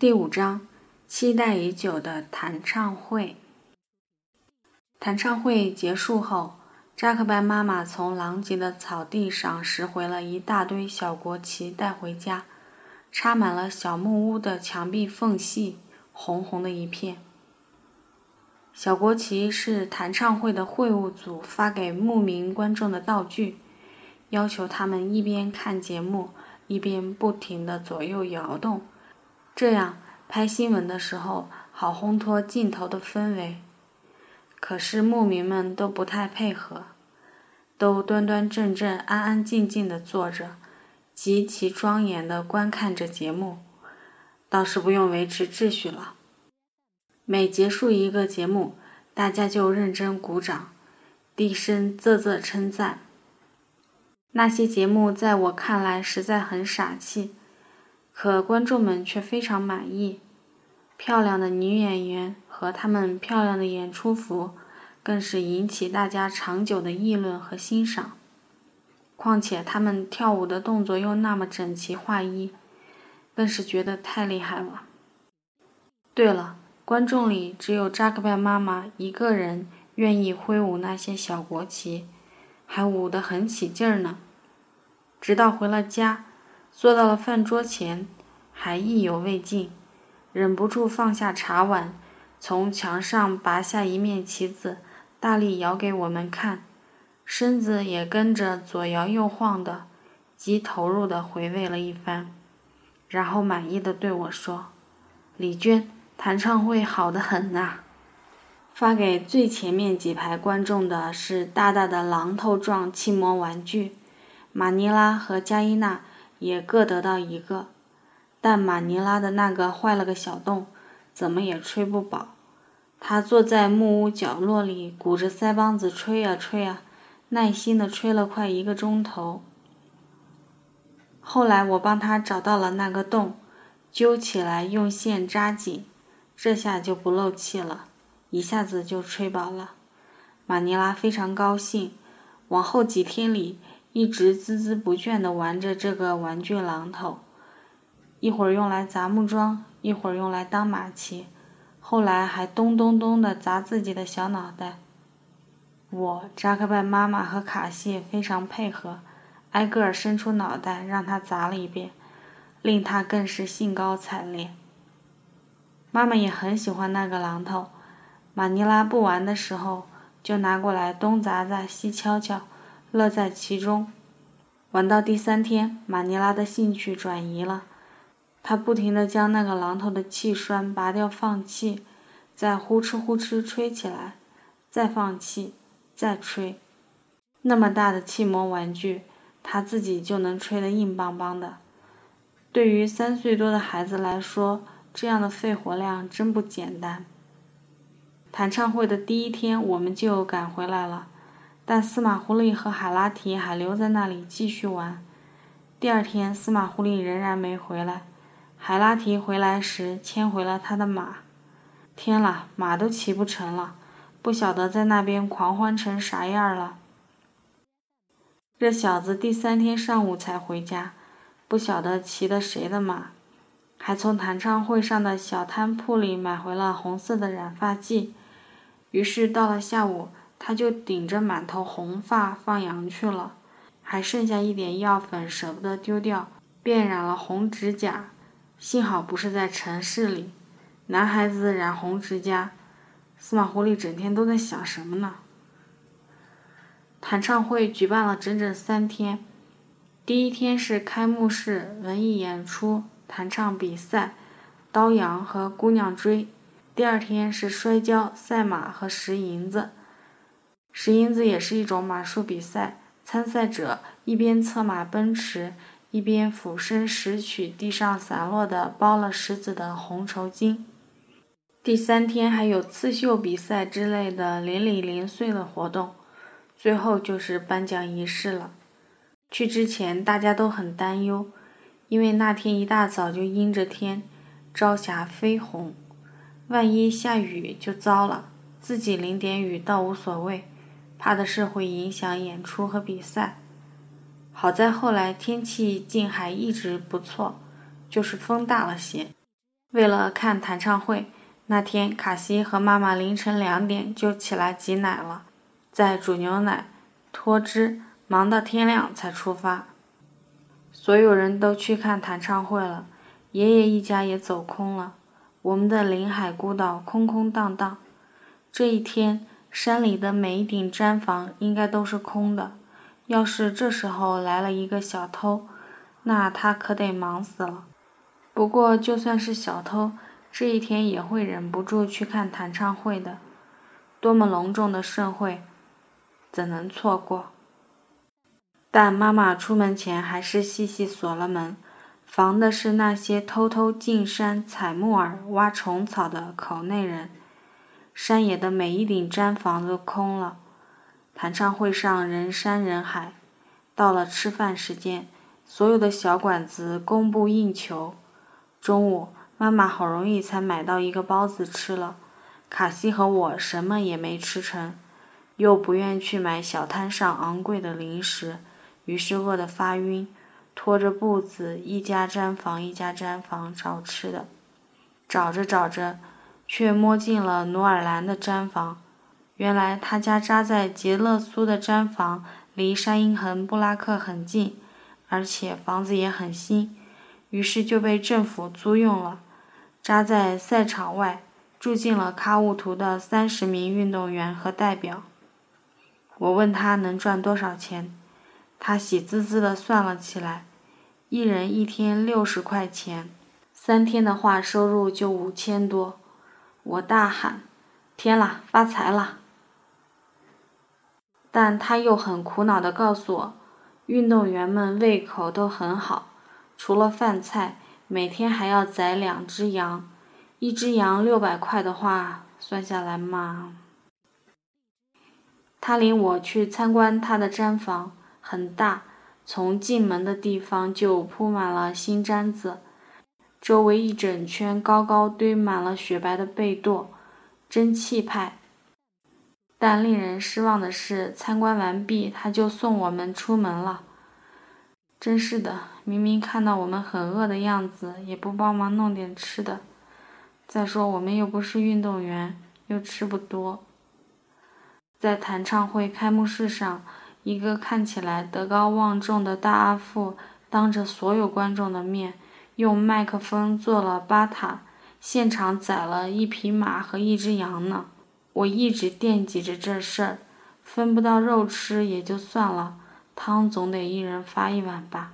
第五章，期待已久的弹唱会。弹唱会结束后，扎克班妈妈从狼藉的草地上拾回了一大堆小国旗，带回家，插满了小木屋的墙壁缝隙，红红的一片。小国旗是弹唱会的会务组发给牧民观众的道具，要求他们一边看节目，一边不停地左右摇动，这样拍新闻的时候好烘托镜头的氛围。可是牧民们都不太配合，都端端正正、安安静静地坐着，极其庄严地观看着节目，倒是不用维持秩序了。每结束一个节目，大家就认真鼓掌，低声啧啧称赞。那些节目在我看来实在很傻气，可观众们却非常满意。漂亮的女演员和她们漂亮的演出服，更是引起大家长久的议论和欣赏。况且她们跳舞的动作又那么整齐划一，更是觉得太厉害了。对了。观众里只有扎克拜妈妈一个人愿意挥舞那些小国旗，还舞得很起劲儿呢。直到回了家，坐到了饭桌前，还意犹未尽，忍不住放下茶碗，从墙上拔下一面旗子，大力摇给我们看，身子也跟着左摇右晃的，极投入地回味了一番，然后满意的对我说：“李娟。”弹唱会好得很呐！发给最前面几排观众的是大大的榔头状气膜玩具，马尼拉和加伊娜也各得到一个，但马尼拉的那个坏了个小洞，怎么也吹不饱。他坐在木屋角落里，鼓着腮帮子吹啊吹啊，耐心地吹了快一个钟头。后来我帮他找到了那个洞，揪起来用线扎紧。这下就不漏气了，一下子就吹饱了。马尼拉非常高兴，往后几天里一直孜孜不倦地玩着这个玩具榔头，一会儿用来砸木桩，一会儿用来当马骑，后来还咚咚咚地砸自己的小脑袋。我、扎克拜妈妈和卡西非常配合，挨个伸出脑袋让他砸了一遍，令他更是兴高采烈。妈妈也很喜欢那个榔头，马尼拉不玩的时候，就拿过来东砸砸西敲敲，乐在其中。玩到第三天，马尼拉的兴趣转移了，他不停地将那个榔头的气栓拔掉放气，再呼哧呼哧吹起来，再放气，再吹。那么大的气膜玩具，他自己就能吹得硬邦邦的。对于三岁多的孩子来说，这样的肺活量真不简单。弹唱会的第一天，我们就赶回来了，但司马狐狸和海拉提还留在那里继续玩。第二天，司马狐狸仍然没回来，海拉提回来时牵回了他的马。天啦，马都骑不成了，不晓得在那边狂欢成啥样了。这小子第三天上午才回家，不晓得骑的谁的马。还从弹唱会上的小摊铺里买回了红色的染发剂，于是到了下午，他就顶着满头红发放羊去了，还剩下一点药粉舍不得丢掉，便染了红指甲。幸好不是在城市里，男孩子染红指甲，司马狐狸整天都在想什么呢？弹唱会举办了整整三天，第一天是开幕式文艺演出。弹唱比赛、刀羊和姑娘追。第二天是摔跤、赛马和拾银子。拾银子也是一种马术比赛，参赛者一边策马奔驰，一边俯身拾取地上散落的包了石子的红绸巾。第三天还有刺绣比赛之类的零零零碎的活动。最后就是颁奖仪式了。去之前大家都很担忧。因为那天一大早就阴着天，朝霞绯红，万一下雨就糟了。自己淋点雨倒无所谓，怕的是会影响演出和比赛。好在后来天气竟还一直不错，就是风大了些。为了看弹唱会，那天卡西和妈妈凌晨两点就起来挤奶了，在煮牛奶、脱脂，忙到天亮才出发。所有人都去看弹唱会了，爷爷一家也走空了，我们的临海孤岛空空荡荡。这一天，山里的每一顶毡房应该都是空的。要是这时候来了一个小偷，那他可得忙死了。不过，就算是小偷，这一天也会忍不住去看弹唱会的。多么隆重的盛会，怎能错过？但妈妈出门前还是细细锁了门，防的是那些偷偷进山采木耳、挖虫草的口内人。山野的每一顶毡房都空了，弹唱会上人山人海。到了吃饭时间，所有的小馆子供不应求。中午，妈妈好容易才买到一个包子吃了，卡西和我什么也没吃成，又不愿去买小摊上昂贵的零食，于是饿得发晕，拖着步子一家毡房一家毡房找吃的，找着找着，却摸进了努尔兰的毡房。原来他家扎在杰勒苏的毡房离山因恒布拉克很近，而且房子也很新。于是就被政府租用了，扎在赛场外，住进了喀乌图的三十名运动员和代表。我问他能赚多少钱，他喜滋滋地算了起来，一人一天六十块钱，三天的话收入就五千多。我大喊：“天啦，发财了！”但他又很苦恼地告诉我，运动员们胃口都很好。除了饭菜，每天还要宰两只羊，一只羊六百块的话，算下来嘛。他领我去参观他的毡房，很大，从进门的地方就铺满了新毡子，周围一整圈高高堆满了雪白的被垛，真气派。但令人失望的是，参观完毕他就送我们出门了。真是的，明明看到我们很饿的样子，也不帮忙弄点吃的。再说我们又不是运动员，又吃不多。在弹唱会开幕式上，一个看起来德高望重的大阿父，当着所有观众的面，用麦克风做了巴塔，现场宰了一匹马和一只羊呢。我一直惦记着这事儿，分不到肉吃也就算了。汤总得一人发一碗吧，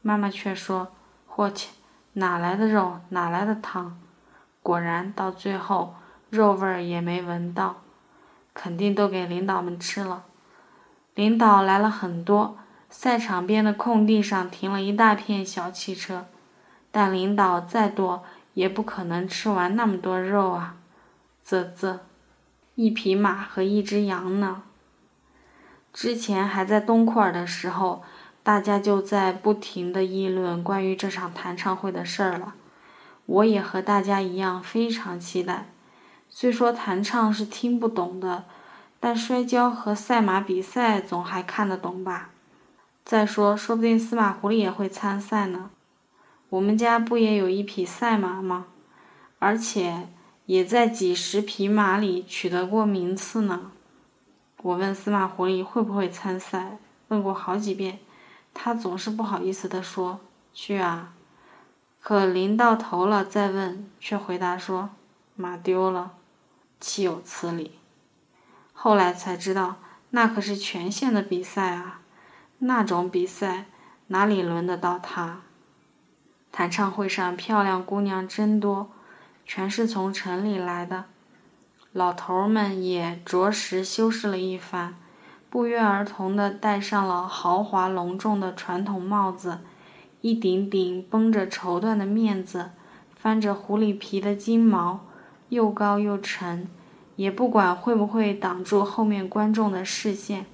妈妈却说：“霍切，哪来的肉，哪来的汤？”果然，到最后肉味儿也没闻到，肯定都给领导们吃了。领导来了很多，赛场边的空地上停了一大片小汽车，但领导再多也不可能吃完那么多肉啊！啧啧，一匹马和一只羊呢？之前还在东库尔的时候，大家就在不停地议论关于这场弹唱会的事儿了。我也和大家一样非常期待。虽说弹唱是听不懂的，但摔跤和赛马比赛总还看得懂吧？再说，说不定司马狐狸也会参赛呢。我们家不也有一匹赛马吗？而且也在几十匹马里取得过名次呢。我问司马狐狸会不会参赛，问过好几遍，他总是不好意思地说：“去啊。”可临到头了再问，却回答说：“马丢了，岂有此理！”后来才知道，那可是全县的比赛啊，那种比赛哪里轮得到他？弹唱会上漂亮姑娘真多，全是从城里来的。老头们也着实修饰了一番，不约而同地戴上了豪华隆重的传统帽子，一顶顶绷着绸缎的面子，翻着狐狸皮的金毛，又高又沉，也不管会不会挡住后面观众的视线。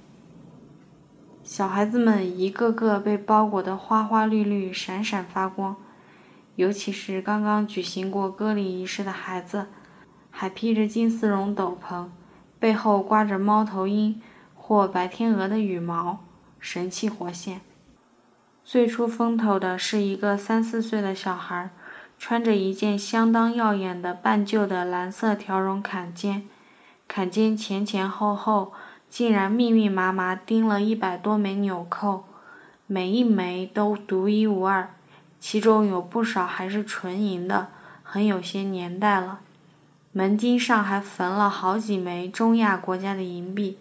小孩子们一个个被包裹得花花绿绿、闪闪发光，尤其是刚刚举行过割礼仪式的孩子。还披着金丝绒斗篷，背后挂着猫头鹰或白天鹅的羽毛，神气活现。最出风头的是一个三四岁的小孩，穿着一件相当耀眼的半旧的蓝色条绒坎肩，坎肩前前后后竟然密密麻麻钉了一百多枚纽扣，每一枚都独一无二，其中有不少还是纯银的，很有些年代了。门襟上还缝了好几枚中亚国家的银币，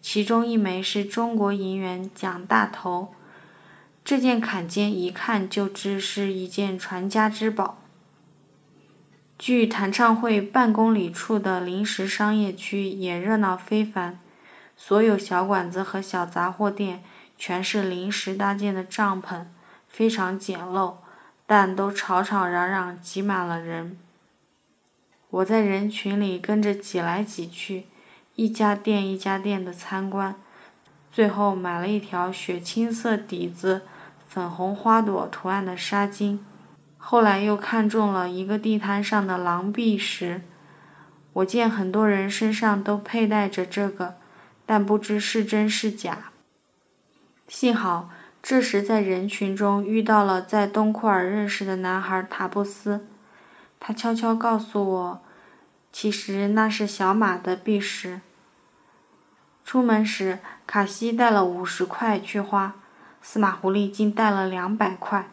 其中一枚是中国银元蒋大头。这件坎肩一看就知是一件传家之宝。距弹唱会半公里处的临时商业区也热闹非凡，所有小馆子和小杂货店全是临时搭建的帐篷，非常简陋，但都吵吵嚷嚷，挤满了人。我在人群里跟着挤来挤去，一家店一家店的参观，最后买了一条雪青色底子、粉红花朵图案的纱巾。后来又看中了一个地摊上的狼篦石，我见很多人身上都佩戴着这个，但不知是真是假。幸好这时在人群中遇到了在东库尔认识的男孩塔布斯，他悄悄告诉我。其实那是小马的币石。出门时，卡西带了五十块去花，司马狐狸竟带了两百块。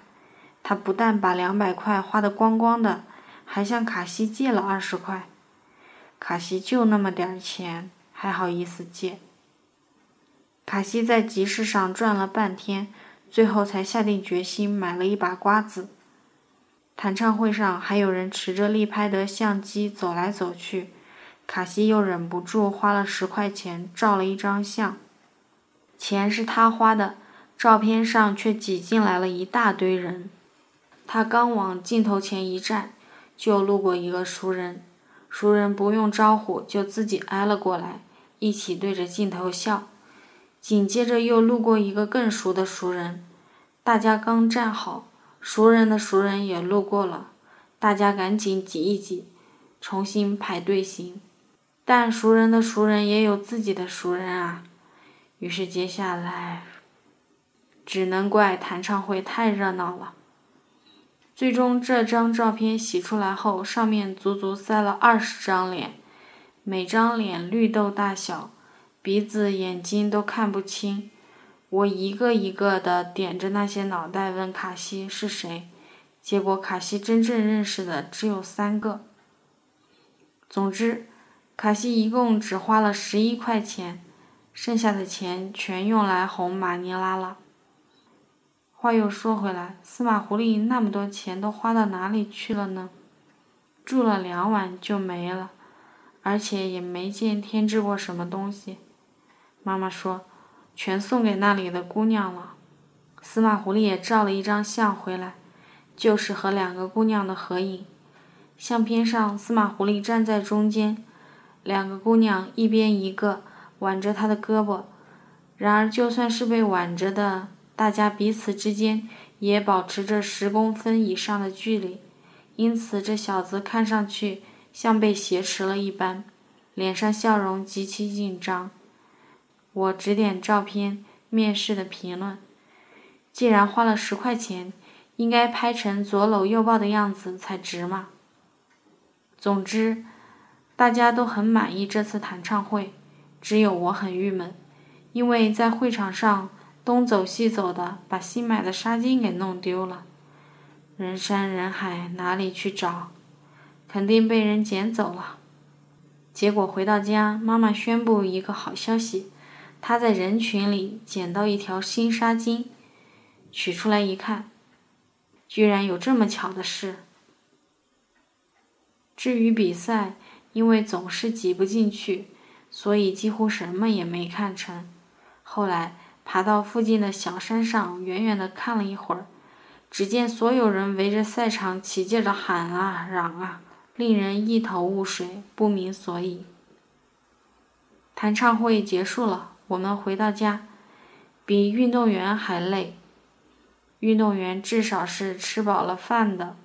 他不但把两百块花得光光的，还向卡西借了二十块。卡西就那么点儿钱，还好意思借？卡西在集市上转了半天，最后才下定决心买了一把瓜子。弹唱会上还有人持着立拍的相机走来走去，卡西又忍不住花了十块钱照了一张相。钱是他花的，照片上却挤进来了一大堆人。他刚往镜头前一站，就路过一个熟人，熟人不用招呼就自己挨了过来，一起对着镜头笑。紧接着又路过一个更熟的熟人，大家刚站好。熟人的熟人也路过了，大家赶紧挤一挤，重新排队行。但熟人的熟人也有自己的熟人啊，于是接下来，只能怪弹唱会太热闹了。最终这张照片洗出来后，上面足足塞了二十张脸，每张脸绿豆大小，鼻子眼睛都看不清。我一个一个的点着那些脑袋问卡西是谁，结果卡西真正认识的只有三个。总之，卡西一共只花了十一块钱，剩下的钱全用来哄马尼拉了。话又说回来，司马狐狸那么多钱都花到哪里去了呢？住了两晚就没了，而且也没见添置过什么东西。妈妈说。全送给那里的姑娘了。司马狐狸也照了一张相回来，就是和两个姑娘的合影。相片上，司马狐狸站在中间，两个姑娘一边一个挽着他的胳膊。然而，就算是被挽着的，大家彼此之间也保持着十公分以上的距离，因此这小子看上去像被挟持了一般，脸上笑容极其紧张。我指点照片面试的评论，既然花了十块钱，应该拍成左搂右抱的样子才值嘛。总之，大家都很满意这次弹唱会，只有我很郁闷，因为在会场上东走西走的，把新买的纱巾给弄丢了。人山人海，哪里去找？肯定被人捡走了。结果回到家，妈妈宣布一个好消息。他在人群里捡到一条新纱巾，取出来一看，居然有这么巧的事。至于比赛，因为总是挤不进去，所以几乎什么也没看成。后来爬到附近的小山上，远远的看了一会儿，只见所有人围着赛场起劲的喊啊嚷啊，令人一头雾水，不明所以。弹唱会结束了。我们回到家，比运动员还累。运动员至少是吃饱了饭的。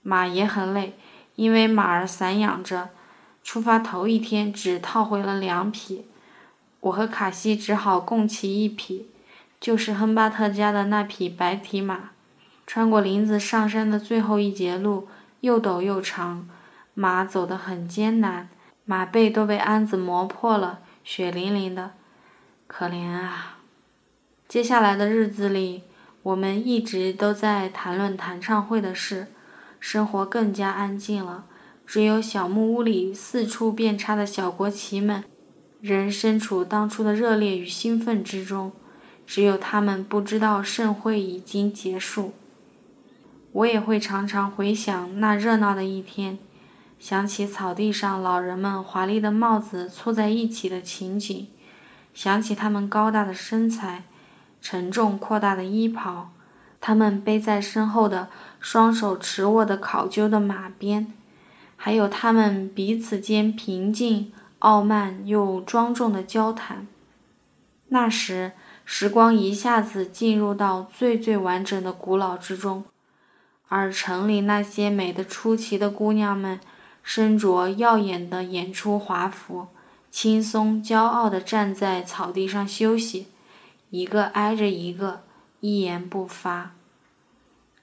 马也很累，因为马儿散养着。出发头一天只套回了两匹，我和卡西只好共骑一匹，就是亨巴特家的那匹白蹄马。穿过林子上山的最后一节路，又陡又长，马走得很艰难，马背都被鞍子磨破了，血淋淋的，可怜啊！接下来的日子里，我们一直都在谈论弹唱会的事，生活更加安静了。只有小木屋里四处遍插的小国旗们，仍身处当初的热烈与兴奋之中。只有他们不知道盛会已经结束。我也会常常回想那热闹的一天，想起草地上老人们华丽的帽子簇在一起的情景，想起他们高大的身材、沉重扩大的衣袍，他们背在身后的双手持握的考究的马鞭。还有他们彼此间平静、傲慢又庄重的交谈。那时，时光一下子进入到最最完整的古老之中，而城里那些美得出奇的姑娘们，身着耀眼的演出华服，轻松骄傲地站在草地上休息，一个挨着一个，一言不发。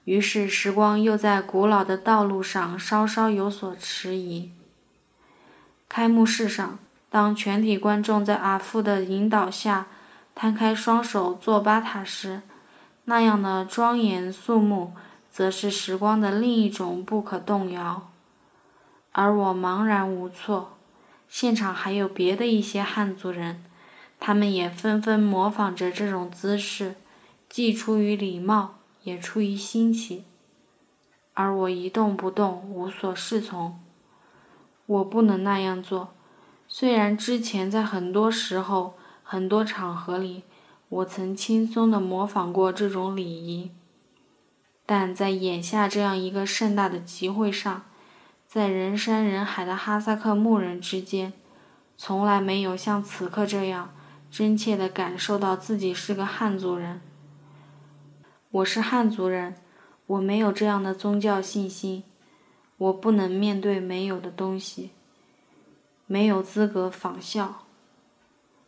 于是，时光又在古老的道路上稍稍有所迟疑。开幕式上，当全体观众在阿父的引导下摊开双手做巴塔时，那样的庄严肃穆，则是时光的另一种不可动摇。而我茫然无措。现场还有别的一些汉族人，他们也纷纷模仿着这种姿势，既出于礼貌。也出于新奇，而我一动不动，无所适从。我不能那样做。虽然之前在很多时候、很多场合里，我曾轻松地模仿过这种礼仪，但在眼下这样一个盛大的集会上，在人山人海的哈萨克牧人之间，从来没有像此刻这样真切地感受到自己是个汉族人。我是汉族人，我没有这样的宗教信心，我不能面对没有的东西，没有资格仿效，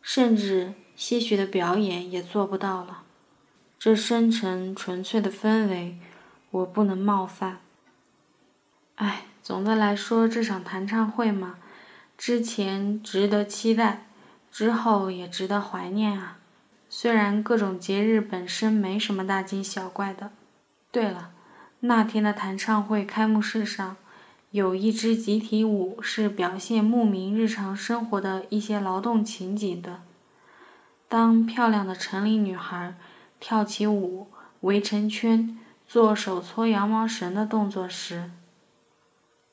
甚至些许的表演也做不到了。这深沉纯粹的氛围，我不能冒犯。唉，总的来说，这场弹唱会嘛，之前值得期待，之后也值得怀念啊。虽然各种节日本身没什么大惊小怪的。对了，那天的弹唱会开幕式上，有一支集体舞是表现牧民日常生活的一些劳动情景的。当漂亮的城里女孩跳起舞，围成圈，做手搓羊毛绳的动作时，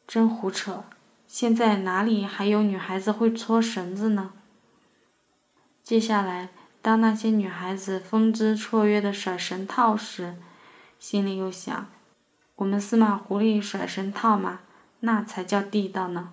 真胡扯！现在哪里还有女孩子会搓绳子呢？接下来。当那些女孩子风姿绰约的甩绳套时，心里又想：我们司马狐狸甩绳套嘛，那才叫地道呢。